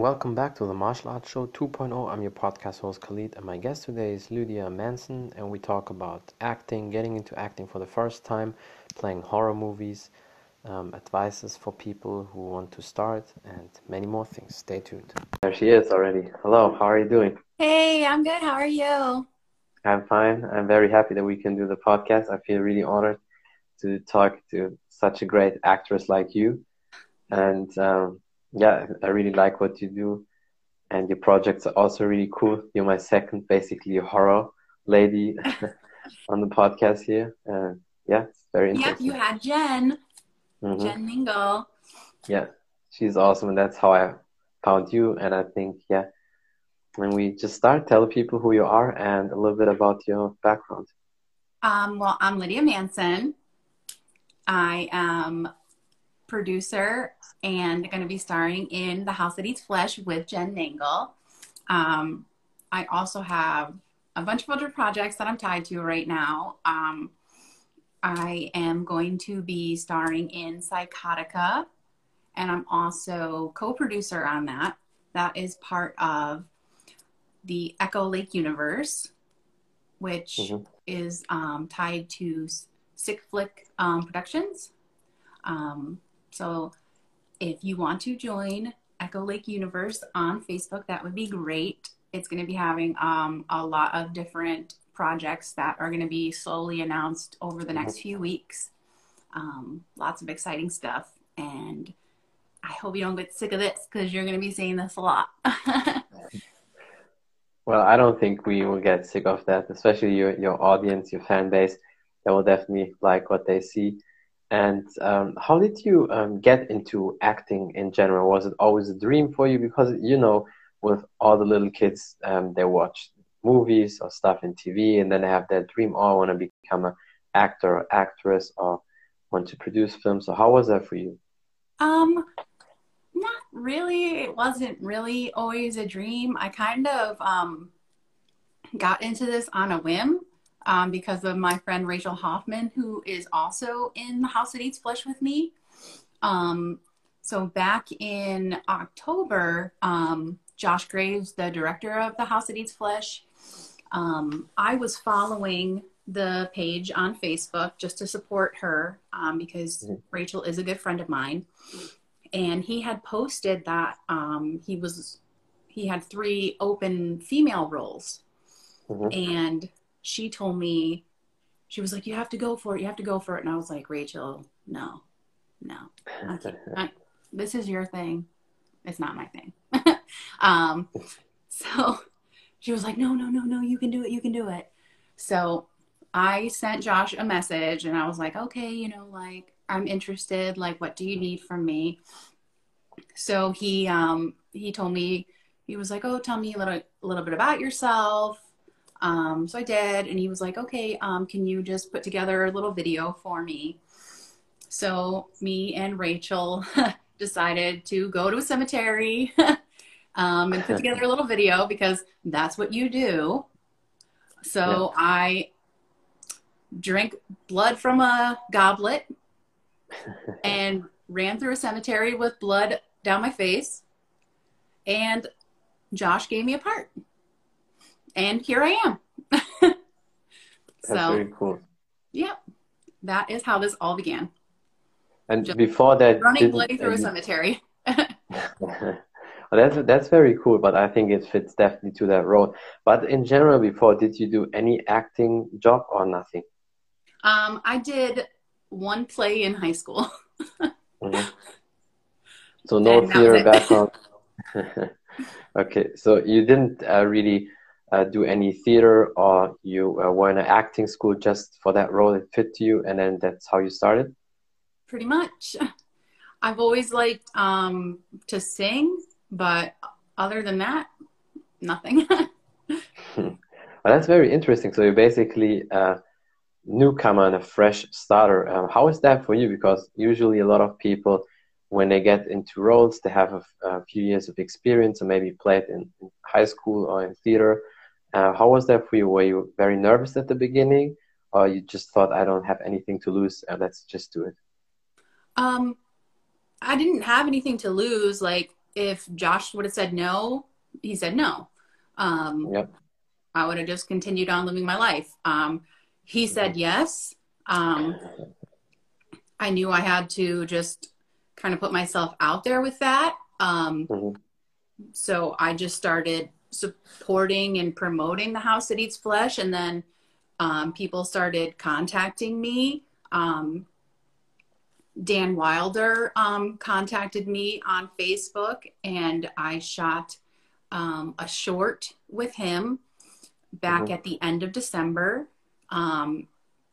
Welcome back to the Martial Arts Show 2.0. I'm your podcast host Khalid, and my guest today is Lydia Manson, and we talk about acting, getting into acting for the first time, playing horror movies, um, advices for people who want to start, and many more things. Stay tuned. There she is already. Hello, how are you doing? Hey, I'm good. How are you? I'm fine. I'm very happy that we can do the podcast. I feel really honored to talk to such a great actress like you, and. Um, yeah, I really like what you do, and your projects are also really cool. You're my second, basically, horror lady on the podcast here. Uh, yeah, it's very interesting. Yeah, you had Jen, mm-hmm. Jen Mingle. Yeah, she's awesome, and that's how I found you. And I think, yeah, when we just start, tell people who you are and a little bit about your background. Um, well, I'm Lydia Manson. I am producer and going to be starring in The House That Eats Flesh with Jen Nangle. Um, I also have a bunch of other projects that I'm tied to right now. Um, I am going to be starring in Psychotica, and I'm also co producer on that. That is part of the Echo Lake universe, which mm-hmm. is um, tied to Sick Flick um, Productions. Um, so if you want to join Echo Lake Universe on Facebook, that would be great. It's going to be having um, a lot of different projects that are going to be slowly announced over the next few weeks. Um, lots of exciting stuff. And I hope you don't get sick of this because you're going to be seeing this a lot. well, I don't think we will get sick of that, especially your, your audience, your fan base. They will definitely like what they see. And um, how did you um, get into acting in general? Was it always a dream for you? Because you know, with all the little kids, um, they watch movies or stuff in TV, and then they have that dream. Oh, I want to become an actor or actress, or want to produce films. So how was that for you? Um, not really. It wasn't really always a dream. I kind of um got into this on a whim um, because of my friend Rachel Hoffman, who is also in the House That Eats Flesh with me. Um, so back in October, um, Josh Graves, the director of the House That Eats Flesh, um, I was following the page on Facebook just to support her um, because mm-hmm. Rachel is a good friend of mine. And he had posted that um, he was he had three open female roles. Mm-hmm. And she told me, she was like, you have to go for it. You have to go for it. And I was like, Rachel, no, no. This is your thing. It's not my thing. um, so she was like, no, no, no, no, you can do it. You can do it. So I sent Josh a message and I was like, okay, you know, like I'm interested. Like, what do you need from me? So he, um, he told me, he was like, oh, tell me a little, a little bit about yourself um, so I did, and he was like, okay, um, can you just put together a little video for me? So me and Rachel decided to go to a cemetery um, and put together a little video because that's what you do. So yeah. I drank blood from a goblet and ran through a cemetery with blood down my face. And Josh gave me a part and here I am. That's so, very cool. Yep, that is how this all began. And Just before that, running bloody through a cemetery. well, that's that's very cool, but I think it fits definitely to that role. But in general, before, did you do any acting job or nothing? Um, I did one play in high school. mm-hmm. So no theater background. okay, so you didn't uh, really uh, do any theater or you uh, were in an acting school just for that role that fit to you and then that's how you started? Pretty much. I've always liked um, to sing but other than that nothing. Well that's very interesting. So you're basically a newcomer and a fresh starter. Um, how is that for you? Because usually a lot of people when they get into roles they have a, a few years of experience or maybe played in, in high school or in theater uh, how was that for you? Were you very nervous at the beginning, or you just thought, I don't have anything to lose, uh, let's just do it? Um, I didn't have anything to lose. Like if Josh would have said no, he said no. Um, yep. I would have just continued on living my life. Um, he said yes. Um, I knew I had to just kind of put myself out there with that. Um, mm-hmm. So I just started supporting and promoting the house that eats flesh, and then um, people started contacting me. Um, Dan Wilder um, contacted me on Facebook, and I shot um, a short with him back mm-hmm. at the end of December. Um,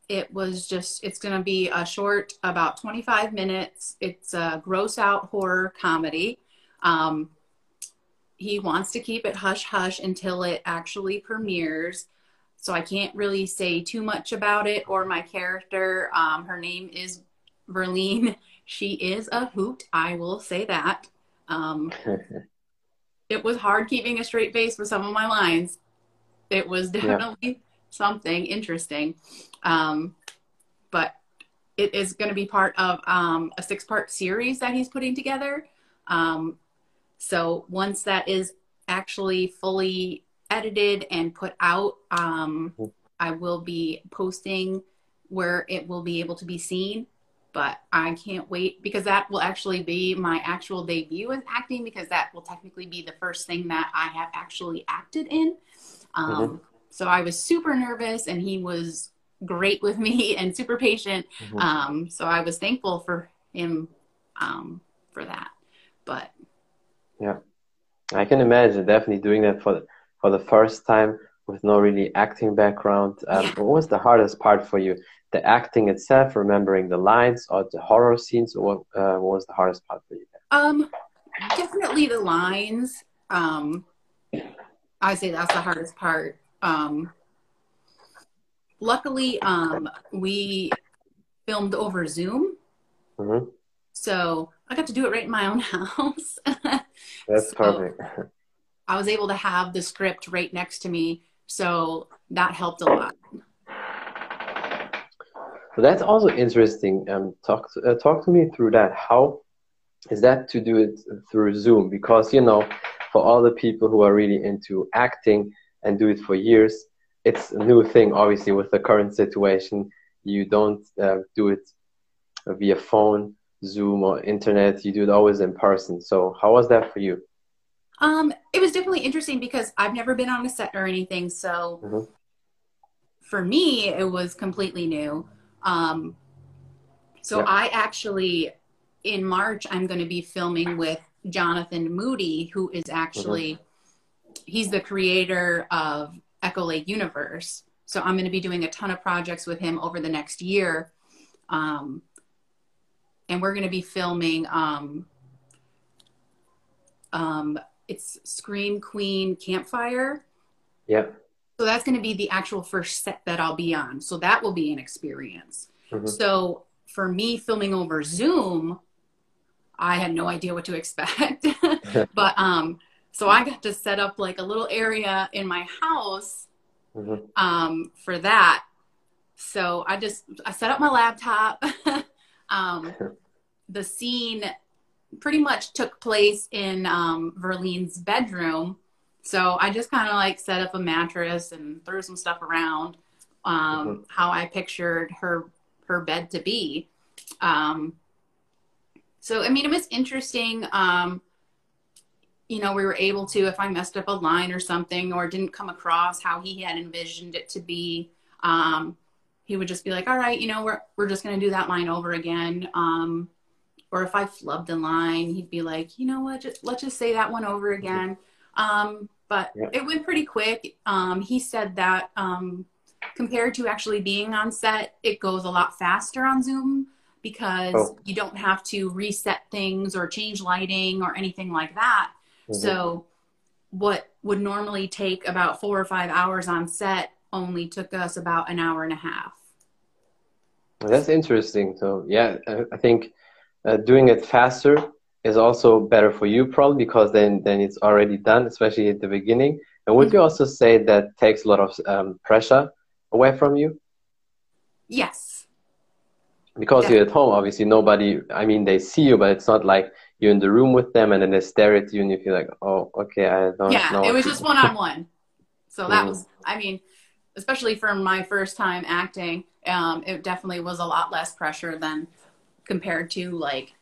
it was just, it's going to be a short, about 25 minutes. It's a gross out horror comedy. Um, he wants to keep it hush hush until it actually premieres. So I can't really say too much about it or my character. Um, her name is Verlene. She is a hoot. I will say that. Um, it was hard keeping a straight face for some of my lines. It was definitely yeah. something interesting. Um, but it is going to be part of um, a six part series that he's putting together. Um, so once that is actually fully edited and put out, um, I will be posting where it will be able to be seen. But I can't wait because that will actually be my actual debut as acting because that will technically be the first thing that I have actually acted in. Um, mm-hmm. So I was super nervous, and he was great with me and super patient. Mm-hmm. Um, so I was thankful for him um, for that. But yeah, I can imagine definitely doing that for the, for the first time with no really acting background. Um, yeah. What was the hardest part for you? The acting itself, remembering the lines, or the horror scenes? Or what, uh, what was the hardest part for you? Um, definitely the lines. Um, I say that's the hardest part. Um, luckily, um, we filmed over Zoom. Mm-hmm. So I got to do it right in my own house. That's so perfect. I was able to have the script right next to me. So that helped a lot. So that's also interesting. Um, talk to, uh, talk to me through that. How is that to do it through Zoom? Because you know, for all the people who are really into acting and do it for years, it's a new thing. Obviously, with the current situation, you don't uh, do it via phone, Zoom, or internet. You do it always in person. So, how was that for you? Um, it was definitely interesting because I've never been on a set or anything. So, mm-hmm. for me, it was completely new. Um, so, I actually in March, I'm going to be filming with Jonathan Moody, who is actually mm-hmm. he's the creator of Echo Lake Universe. So I'm going to be doing a ton of projects with him over the next year. Um, and we're going to be filming um, um, it's Scream Queen Campfire. Yep. So that's going to be the actual first set that I'll be on. So that will be an experience. Mm-hmm. So for me filming over Zoom, I had no idea what to expect. but um, so I got to set up like a little area in my house mm-hmm. um, for that. So I just I set up my laptop. um, the scene pretty much took place in um, Verlene's bedroom. So I just kind of like set up a mattress and threw some stuff around um, mm-hmm. how I pictured her her bed to be. Um, so, I mean, it was interesting. Um, you know, we were able to, if I messed up a line or something or didn't come across how he had envisioned it to be, um, he would just be like, all right, you know, we're, we're just going to do that line over again. Um, or if I flubbed a line, he'd be like, you know what, just, let's just say that one over again. Um, but yeah. it went pretty quick. Um, he said that um, compared to actually being on set, it goes a lot faster on Zoom because oh. you don't have to reset things or change lighting or anything like that. Mm-hmm. So, what would normally take about four or five hours on set only took us about an hour and a half. That's interesting. So, yeah, I think uh, doing it faster is also better for you, probably because then then it's already done, especially at the beginning. And would mm-hmm. you also say that takes a lot of um, pressure away from you? Yes because you're at home obviously nobody i mean they see you but it's not like you're in the room with them and then they stare at you and you feel like, oh, okay, I don't know. yeah, know. it was just one on one. So that mm-hmm. was, I mean, especially for my first time acting, um, it definitely was a lot less pressure than compared to like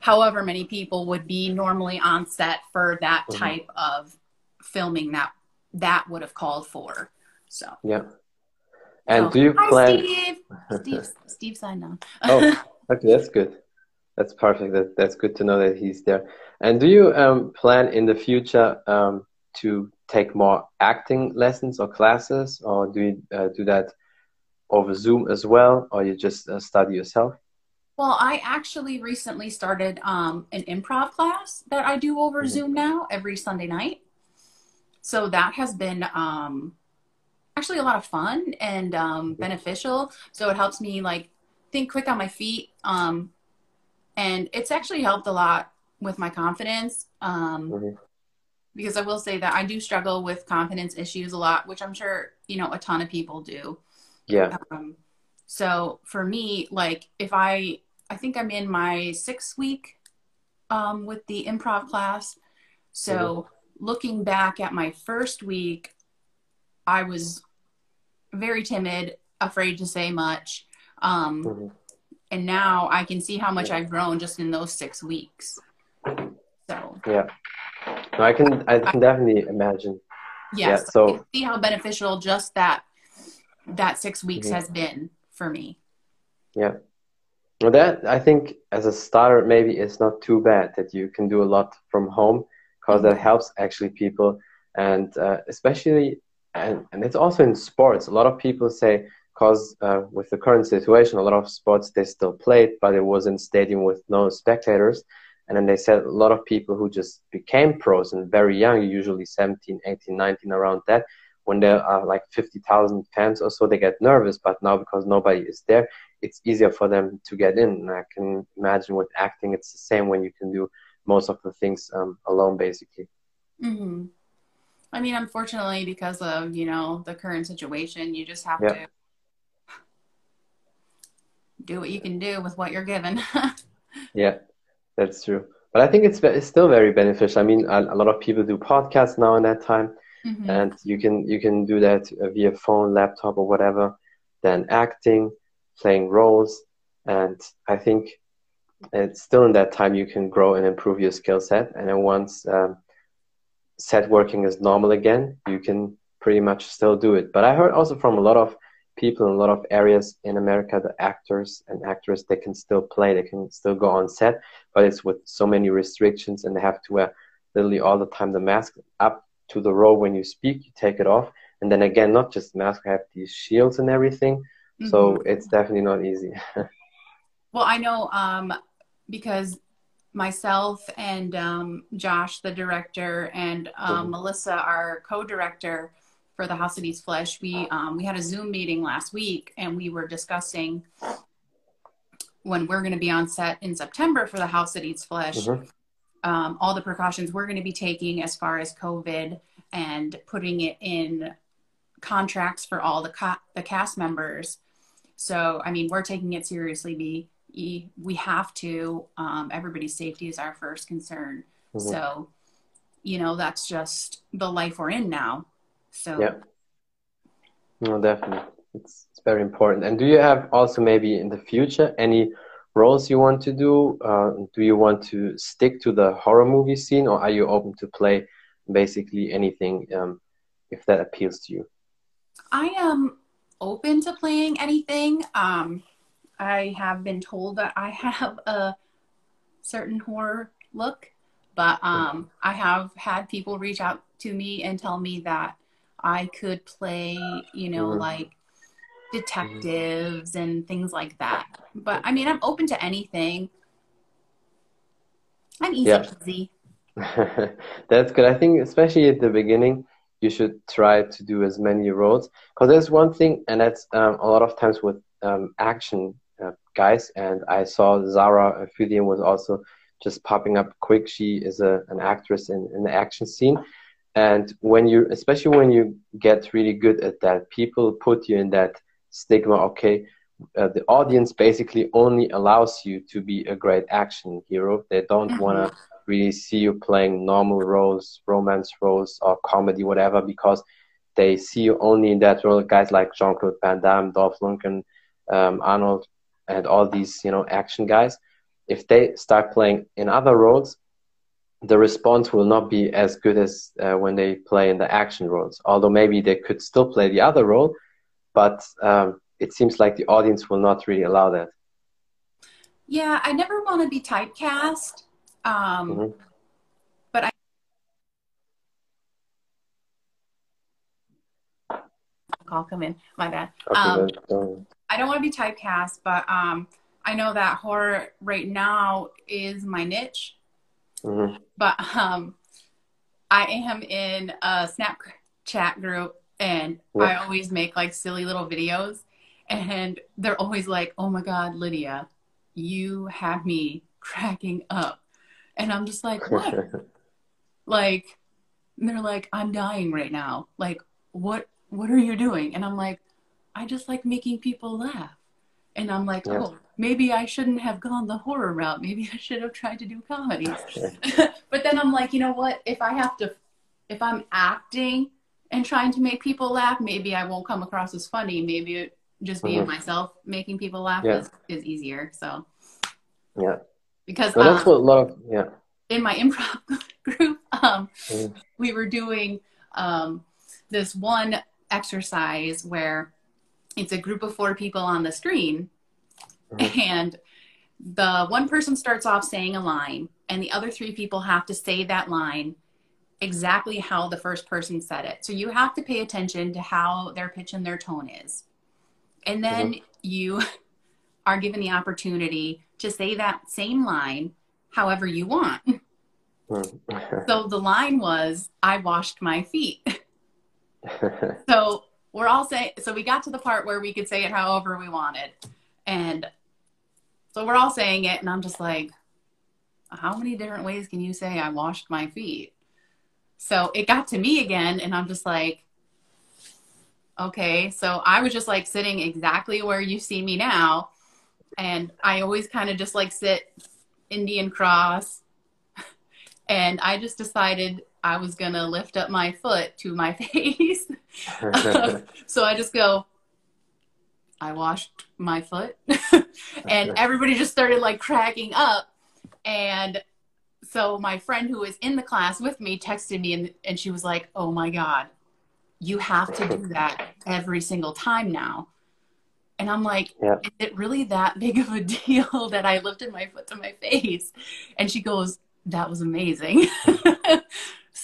however many people would be normally on set for that mm-hmm. type of filming that that would have called for. So yeah. And so, do you plan? Steve. Steve, Steve signed on. oh, okay, that's good. That's perfect. That, that's good to know that he's there. And do you um, plan in the future um, to take more acting lessons or classes, or do you uh, do that over Zoom as well, or you just uh, study yourself? Well, I actually recently started um, an improv class that I do over mm-hmm. Zoom now every Sunday night. So that has been um, actually a lot of fun and um, mm-hmm. beneficial. So it helps me like think quick on my feet. Um, and it's actually helped a lot with my confidence. Um, mm-hmm. Because I will say that I do struggle with confidence issues a lot, which I'm sure, you know, a ton of people do. Yeah. Um, so for me, like if I I think I'm in my sixth week um, with the improv class. So mm-hmm. looking back at my first week, I was very timid, afraid to say much. Um, mm-hmm. And now I can see how much I've grown just in those six weeks. So yeah, no, I can I can definitely imagine. Yes, yeah, so see how beneficial just that that six weeks mm-hmm. has been for me. Yeah. Well, that I think as a starter, maybe it's not too bad that you can do a lot from home because that mm-hmm. helps actually people, and uh, especially and and it's also in sports. A lot of people say because uh, with the current situation, a lot of sports they still played, but it was in stadium with no spectators. And then they said a lot of people who just became pros and very young, usually 17, 18, 19, around that, when there are like 50,000 fans or so, they get nervous. But now because nobody is there, it's easier for them to get in. And I can imagine with acting, it's the same when you can do most of the things um, alone, basically. Mm-hmm. I mean, unfortunately, because of you know the current situation, you just have yeah. to do what you can do with what you're given. yeah, that's true. But I think it's, it's still very beneficial. I mean, a, a lot of people do podcasts now in that time mm-hmm. and you can you can do that via phone, laptop, or whatever. Then acting, playing roles, and I think it's still in that time you can grow and improve your skill set. And then once um, set working is normal again, you can pretty much still do it. But I heard also from a lot of people in a lot of areas in America, the actors and actresses, they can still play, they can still go on set, but it's with so many restrictions and they have to wear literally all the time the mask up to the role when you speak, you take it off. And then again, not just mask, I have these shields and everything. Mm-hmm. So it's definitely not easy. well, I know um, because myself and um, Josh, the director, and um, mm-hmm. Melissa, our co-director for the House of Eats Flesh, we um, we had a Zoom meeting last week, and we were discussing when we're going to be on set in September for the House that Eats Flesh. Mm-hmm um, all the precautions we're going to be taking as far as COVID and putting it in contracts for all the ca- the cast members. So, I mean, we're taking it seriously. We we have to. Um, everybody's safety is our first concern. Mm-hmm. So, you know, that's just the life we're in now. So, yeah. No, definitely, it's it's very important. And do you have also maybe in the future any roles you want to do? Uh, do you want to stick to the horror movie scene, or are you open to play basically anything um, if that appeals to you? I am open to playing anything. Um, I have been told that I have a certain horror look, but um, I have had people reach out to me and tell me that I could play, you know, mm-hmm. like detectives and things like that. But I mean, I'm open to anything. I'm easy yeah. peasy. That's good. I think, especially at the beginning, you should try to do as many roles because there's one thing, and that's um, a lot of times with um, action uh, guys. And I saw Zara Fudian was also just popping up quick. She is a, an actress in, in the action scene. And when you, especially when you get really good at that, people put you in that stigma okay uh, the audience basically only allows you to be a great action hero. They don't mm-hmm. want to really see you playing normal roles, romance roles, or comedy, whatever, because they see you only in that role. Guys like Jean Claude Van Damme, Dolph Lundgren, um, Arnold, and all these you know action guys. If they start playing in other roles, the response will not be as good as uh, when they play in the action roles. Although maybe they could still play the other role, but um, it seems like the audience will not really allow that. Yeah, I never want to be typecast. Um, mm-hmm. But I. Call come in. My bad. Um, I don't want to be typecast, but um, I know that horror right now is my niche. Mm-hmm. But um, I am in a Snapchat group, and I always make like silly little videos, and they're always like, "Oh my God, Lydia, you have me cracking up," and I'm just like, "What?" like, they're like, "I'm dying right now." Like, what? What are you doing? And I'm like, I just like making people laugh. And I'm like, yeah. oh, maybe I shouldn't have gone the horror route. Maybe I should have tried to do comedy. but then I'm like, you know what? If I have to, if I'm acting and trying to make people laugh, maybe I won't come across as funny. Maybe just being mm-hmm. myself, making people laugh yeah. is, is easier. So, yeah. Because well, that's um, what a lot of, yeah. In my improv group, um, mm-hmm. we were doing um, this one exercise where it's a group of four people on the screen mm-hmm. and the one person starts off saying a line and the other three people have to say that line exactly how the first person said it so you have to pay attention to how their pitch and their tone is and then mm-hmm. you are given the opportunity to say that same line however you want mm-hmm. so the line was i washed my feet so we're all saying so we got to the part where we could say it however we wanted and so we're all saying it and i'm just like how many different ways can you say i washed my feet so it got to me again and i'm just like okay so i was just like sitting exactly where you see me now and i always kind of just like sit indian cross and i just decided I was going to lift up my foot to my face. Um, so I just go, I washed my foot. and everybody just started like cracking up. And so my friend who was in the class with me texted me and, and she was like, Oh my God, you have to do that every single time now. And I'm like, yeah. Is it really that big of a deal that I lifted my foot to my face? And she goes, That was amazing.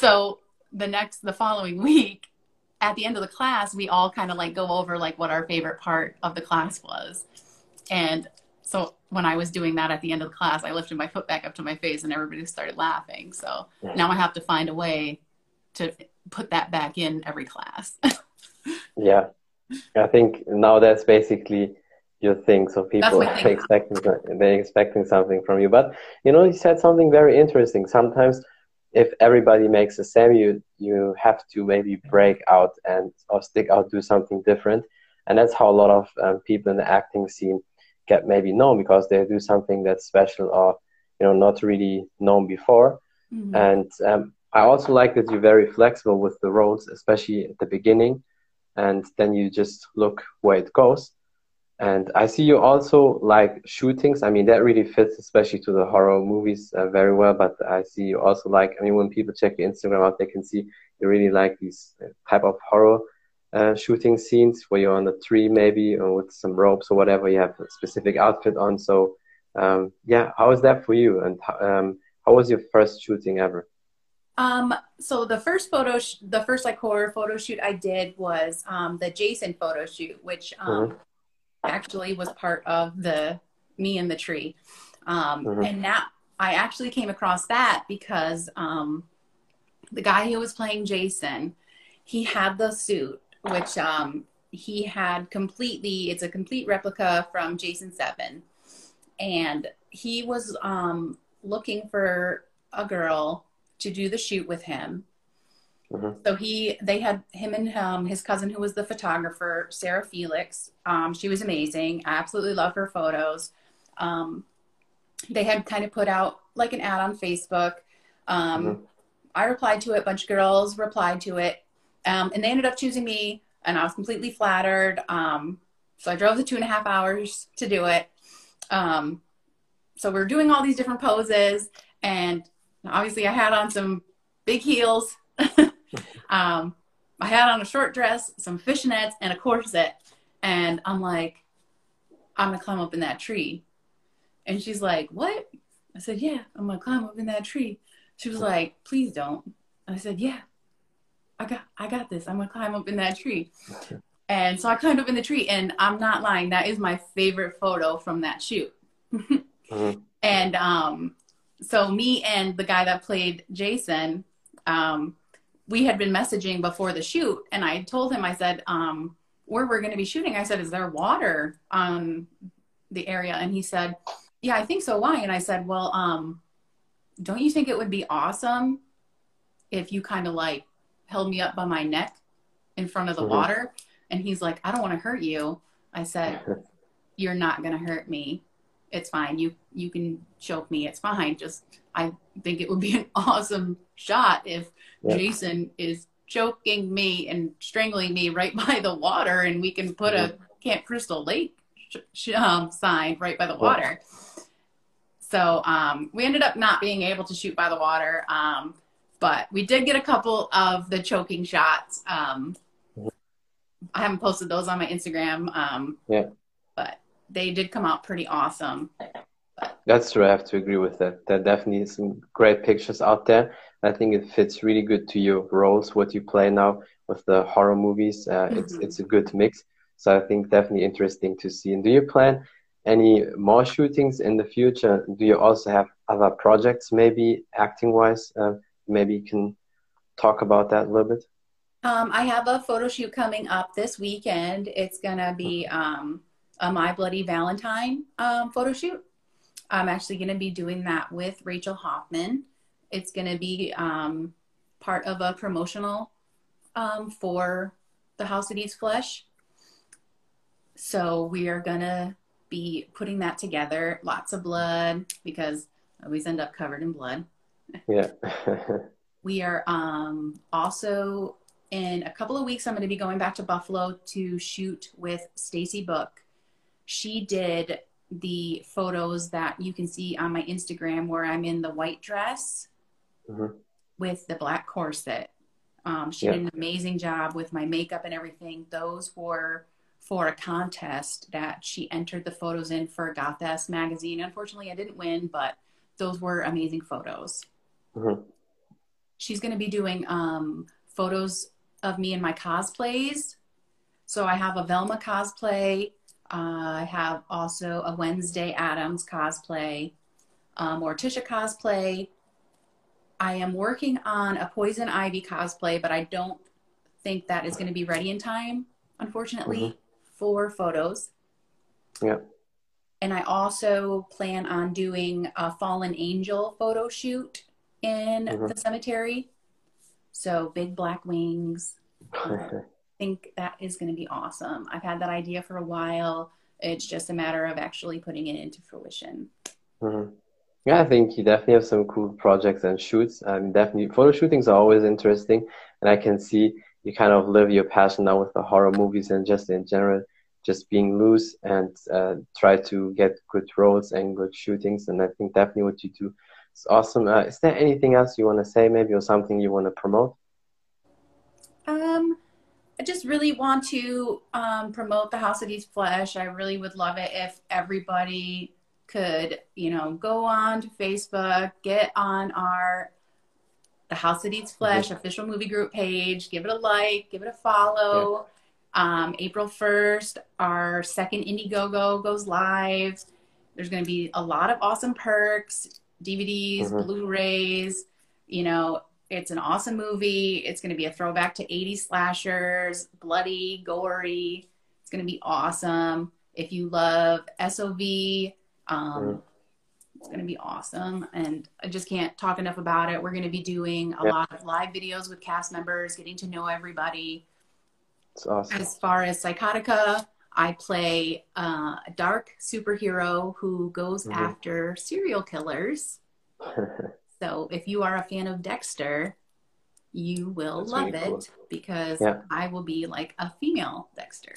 So the next, the following week, at the end of the class, we all kind of like go over like what our favorite part of the class was. And so when I was doing that at the end of the class, I lifted my foot back up to my face and everybody started laughing. So now I have to find a way to put that back in every class. yeah. I think now that's basically your thing. So people are expecting they're expecting something from you. But you know, you said something very interesting. Sometimes if everybody makes the same, you you have to maybe break out and or stick out, do something different, and that's how a lot of um, people in the acting scene get maybe known because they do something that's special or you know not really known before. Mm-hmm. And um, I also like that you're very flexible with the roles, especially at the beginning, and then you just look where it goes. And I see you also like shootings. I mean, that really fits, especially to the horror movies, uh, very well. But I see you also like. I mean, when people check your Instagram out, they can see you really like these uh, type of horror uh, shooting scenes where you're on a tree, maybe, or with some ropes or whatever. You have a specific outfit on. So, um, yeah, how is that for you? And um, how was your first shooting ever? Um, so the first photo, the first like horror photo shoot I did was um, the Jason photo shoot, which um, mm-hmm actually was part of the me and the tree. Um, mm-hmm. And now I actually came across that because um, the guy who was playing Jason, he had the suit, which um, he had completely, it's a complete replica from Jason 7. And he was um, looking for a girl to do the shoot with him. Mm-hmm. So he, they had him and um, his cousin, who was the photographer, Sarah Felix. Um, she was amazing. I absolutely love her photos. Um, they had kind of put out like an ad on Facebook. Um, mm-hmm. I replied to it. A bunch of girls replied to it, um, and they ended up choosing me, and I was completely flattered. Um, so I drove the two and a half hours to do it. so we are doing all these different poses, and obviously I had on some big heels. um, I had on a short dress, some fishnets, and a corset. And I'm like, I'm gonna climb up in that tree. And she's like, What? I said, Yeah, I'm gonna climb up in that tree. She was like, Please don't. And I said, Yeah, I got I got this. I'm gonna climb up in that tree. And so I climbed up in the tree, and I'm not lying, that is my favorite photo from that shoot. mm-hmm. And um, so me and the guy that played Jason, um, we had been messaging before the shoot, and I told him, I said, um, where we're going to be shooting, I said, is there water on the area? And he said, yeah, I think so. Why? And I said, well, um, don't you think it would be awesome if you kind of like held me up by my neck in front of the mm-hmm. water? And he's like, I don't want to hurt you. I said, you're not going to hurt me. It's fine. You, you can choke me. It's fine. Just, I think it would be an awesome shot if Jason is choking me and strangling me right by the water, and we can put mm-hmm. a Camp Crystal Lake um, sign right by the water. So um, we ended up not being able to shoot by the water, um, but we did get a couple of the choking shots. Um, mm-hmm. I haven't posted those on my Instagram. Um, yeah. But they did come out pretty awesome. That's true. I have to agree with that. There are definitely some great pictures out there. I think it fits really good to your roles, what you play now with the horror movies. Uh, mm-hmm. It's it's a good mix. So I think definitely interesting to see. And do you plan any more shootings in the future? Do you also have other projects, maybe acting wise? Uh, maybe you can talk about that a little bit. Um, I have a photo shoot coming up this weekend. It's gonna be um, a My Bloody Valentine um, photo shoot. I'm actually going to be doing that with Rachel Hoffman. It's going to be um, part of a promotional um, for the House That Eats Flesh. So we are going to be putting that together. Lots of blood because I always end up covered in blood. Yeah. we are um, also in a couple of weeks. I'm going to be going back to Buffalo to shoot with Stacy Book. She did the photos that you can see on my Instagram where I'm in the white dress mm-hmm. with the black corset. Um, she did an amazing job with my makeup and everything. Those were for a contest that she entered the photos in for Goth magazine. Unfortunately, I didn't win, but those were amazing photos. Mm-hmm. She's going to be doing um, photos of me in my cosplays. So I have a Velma cosplay, I have also a Wednesday Addams cosplay, um, Morticia cosplay. I am working on a Poison Ivy cosplay, but I don't think that is going to be ready in time, unfortunately, mm-hmm. for photos. Yeah. And I also plan on doing a Fallen Angel photo shoot in mm-hmm. the cemetery. So big black wings. Um, think that is going to be awesome. I've had that idea for a while. It's just a matter of actually putting it into fruition. Mm-hmm. Yeah, I think you definitely have some cool projects and shoots. And definitely, photo shootings are always interesting. And I can see you kind of live your passion now with the horror movies and just in general, just being loose and uh, try to get good roles and good shootings. And I think definitely what you do is awesome. Uh, is there anything else you want to say, maybe, or something you want to promote? Um, I just really want to um, promote the House of Eats Flesh. I really would love it if everybody could, you know, go on to Facebook, get on our the House That Eats Flesh official movie group page, give it a like, give it a follow. Yeah. Um, April 1st, our second Indiegogo goes live. There's going to be a lot of awesome perks, DVDs, mm-hmm. Blu-rays, you know, it's an awesome movie. It's going to be a throwback to 80s slashers, bloody, gory. It's going to be awesome. If you love SOV, um. It's going to be awesome. And I just can't talk enough about it. We're going to be doing a Yeah. lot of live videos with cast members, getting to know everybody. It's awesome. As far as Psychotica, I play uh, a dark superhero who goes Mhm. after serial killers. So if you are a fan of Dexter, you will That's love really it cool. because Yeah. I will be like a female Dexter.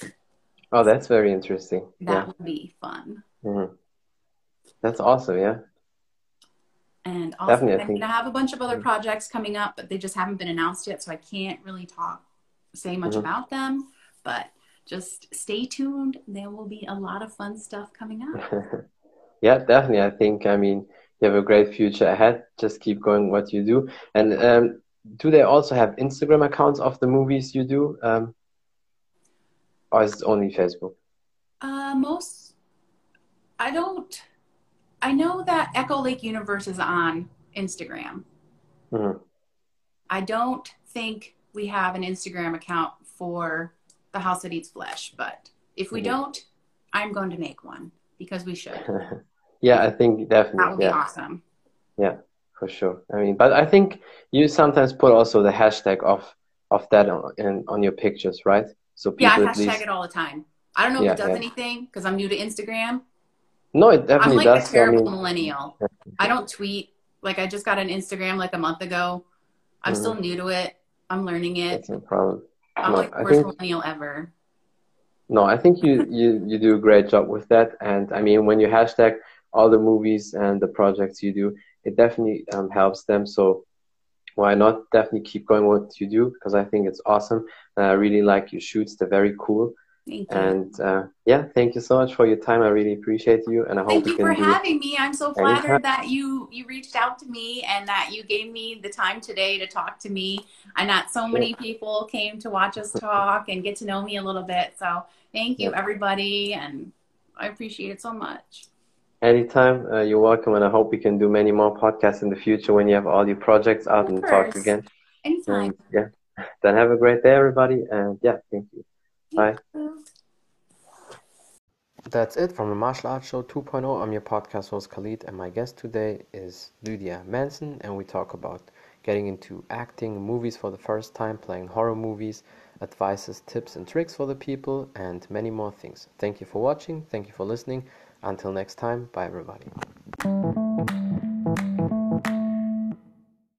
oh, that's very interesting. That Yeah. will be fun. Mhm. That's awesome. Yeah. And also, Definitely, I think- gonna have a bunch of other Mhm. projects coming up, but they just haven't been announced yet, so I can't really talk, say much Mhm. about them. But just stay tuned. There will be a lot of fun stuff coming up. yeah, definitely. I think, I mean, you have a great future ahead. Just keep going what you do. And um, do they also have Instagram accounts of the movies you do? Um, or is it only Facebook? Uh, most, I don't. I know that Echo Lake Universe is on Instagram. Mhm. I don't think we have an Instagram account for the House That Eats Flesh, but if we Mhm. don't, I'm going to make one because we should. yeah, I think definitely. That would definitely. be awesome. yeah, for sure. I mean, but I think you sometimes put also the hashtag of of that on, in, on your pictures, right? So people Yeah, I hashtag least. it all the time. I don't know Yeah, if it does yeah. anything because I'm new to Instagram. No, it definitely does. I'm like does. a So, I terrible mean, millennial. I don't tweet. Like I just got an Instagram like a month ago. I'm Mhm. still new to it. I'm learning it. that's no problem. I'm No, like the worst think- millennial ever. No, I think you, you, you do a great job with that. And I mean, when you hashtag all the movies and the projects you do, it definitely um, helps them. So why not definitely keep going what you do? Because I think it's awesome. And I really like your shoots. They're very cool. Thank you. And uh, yeah, thank you so much for your time. I really appreciate you. And I hope Thank we you can for having me. I'm so Anytime. flattered that you you reached out to me and that you gave me the time today to talk to me and that so many people came to watch us talk and get to know me a little bit. So thank you Yeah. everybody and I appreciate it so much. anytime. Uh, you're welcome. And I hope we can do many more podcasts in the future when you have all your projects out and talk again. Anytime. And yeah, then have a great day, everybody. And yeah, thank you. Bye. That's it from the Martial Arts Show 2.0. I'm your podcast host Khalid, and my guest today is Lydia Manson, and we talk about getting into acting, movies for the first time, playing horror movies, advices, tips, and tricks for the people, and many more things. Thank you for watching. Thank you for listening. Until next time, bye, everybody.